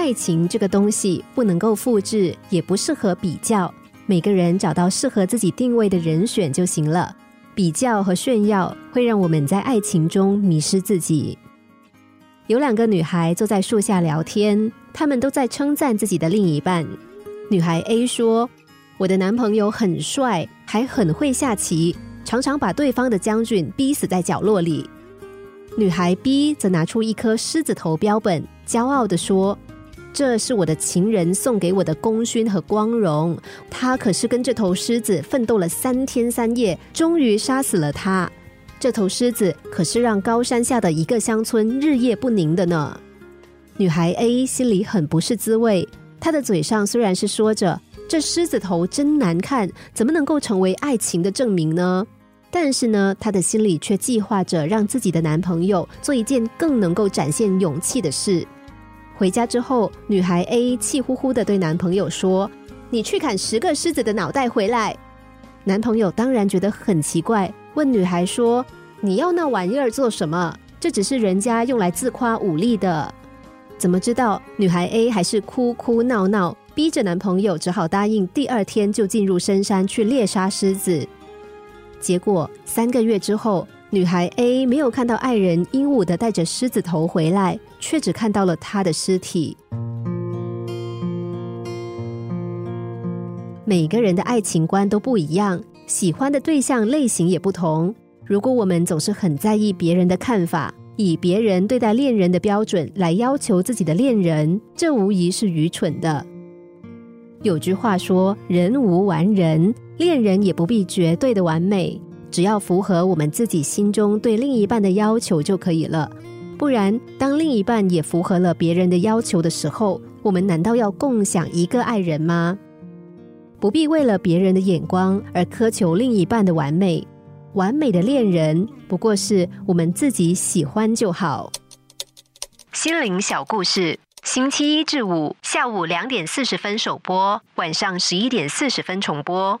爱情这个东西不能够复制，也不适合比较。每个人找到适合自己定位的人选就行了。比较和炫耀会让我们在爱情中迷失自己。有两个女孩坐在树下聊天，她们都在称赞自己的另一半。女孩 A 说：“我的男朋友很帅，还很会下棋，常常把对方的将军逼死在角落里。”女孩 B 则拿出一颗狮子头标本，骄傲地说：“这是我的情人送给我的功勋和光荣。他可是跟这头狮子奋斗了三天三夜，终于杀死了他。这头狮子可是让高山下的一个乡村日夜不宁的呢。”女孩 A 心里很不是滋味，她的嘴上虽然是说着“这狮子头真难看，怎么能够成为爱情的证明呢？”但是呢，她的心里却计划着让自己的男朋友做一件更能够展现勇气的事。回家之后，女孩 A 气呼呼的对男朋友说：“你去砍十个狮子的脑袋回来。”男朋友当然觉得很奇怪，问女孩说：“你要那玩意儿做什么？这只是人家用来自夸武力的。”怎么知道？女孩 A 还是哭哭闹闹，逼着男朋友只好答应第二天就进入深山去猎杀狮子。结果三个月之后，女孩 A 没有看到爱人鹦鹉的带着狮子头回来，却只看到了他的尸体。每个人的爱情观都不一样，喜欢的对象类型也不同。如果我们总是很在意别人的看法，以别人对待恋人的标准来要求自己的恋人，这无疑是愚蠢的。有句话说：“人无完人。”恋人也不必绝对的完美，只要符合我们自己心中对另一半的要求就可以了。不然，当另一半也符合了别人的要求的时候，我们难道要共享一个爱人吗？不必为了别人的眼光而苛求另一半的完美。完美的恋人不过是我们自己喜欢就好。心灵小故事，星期一至五下午两点四十分首播，晚上十一点四十分重播。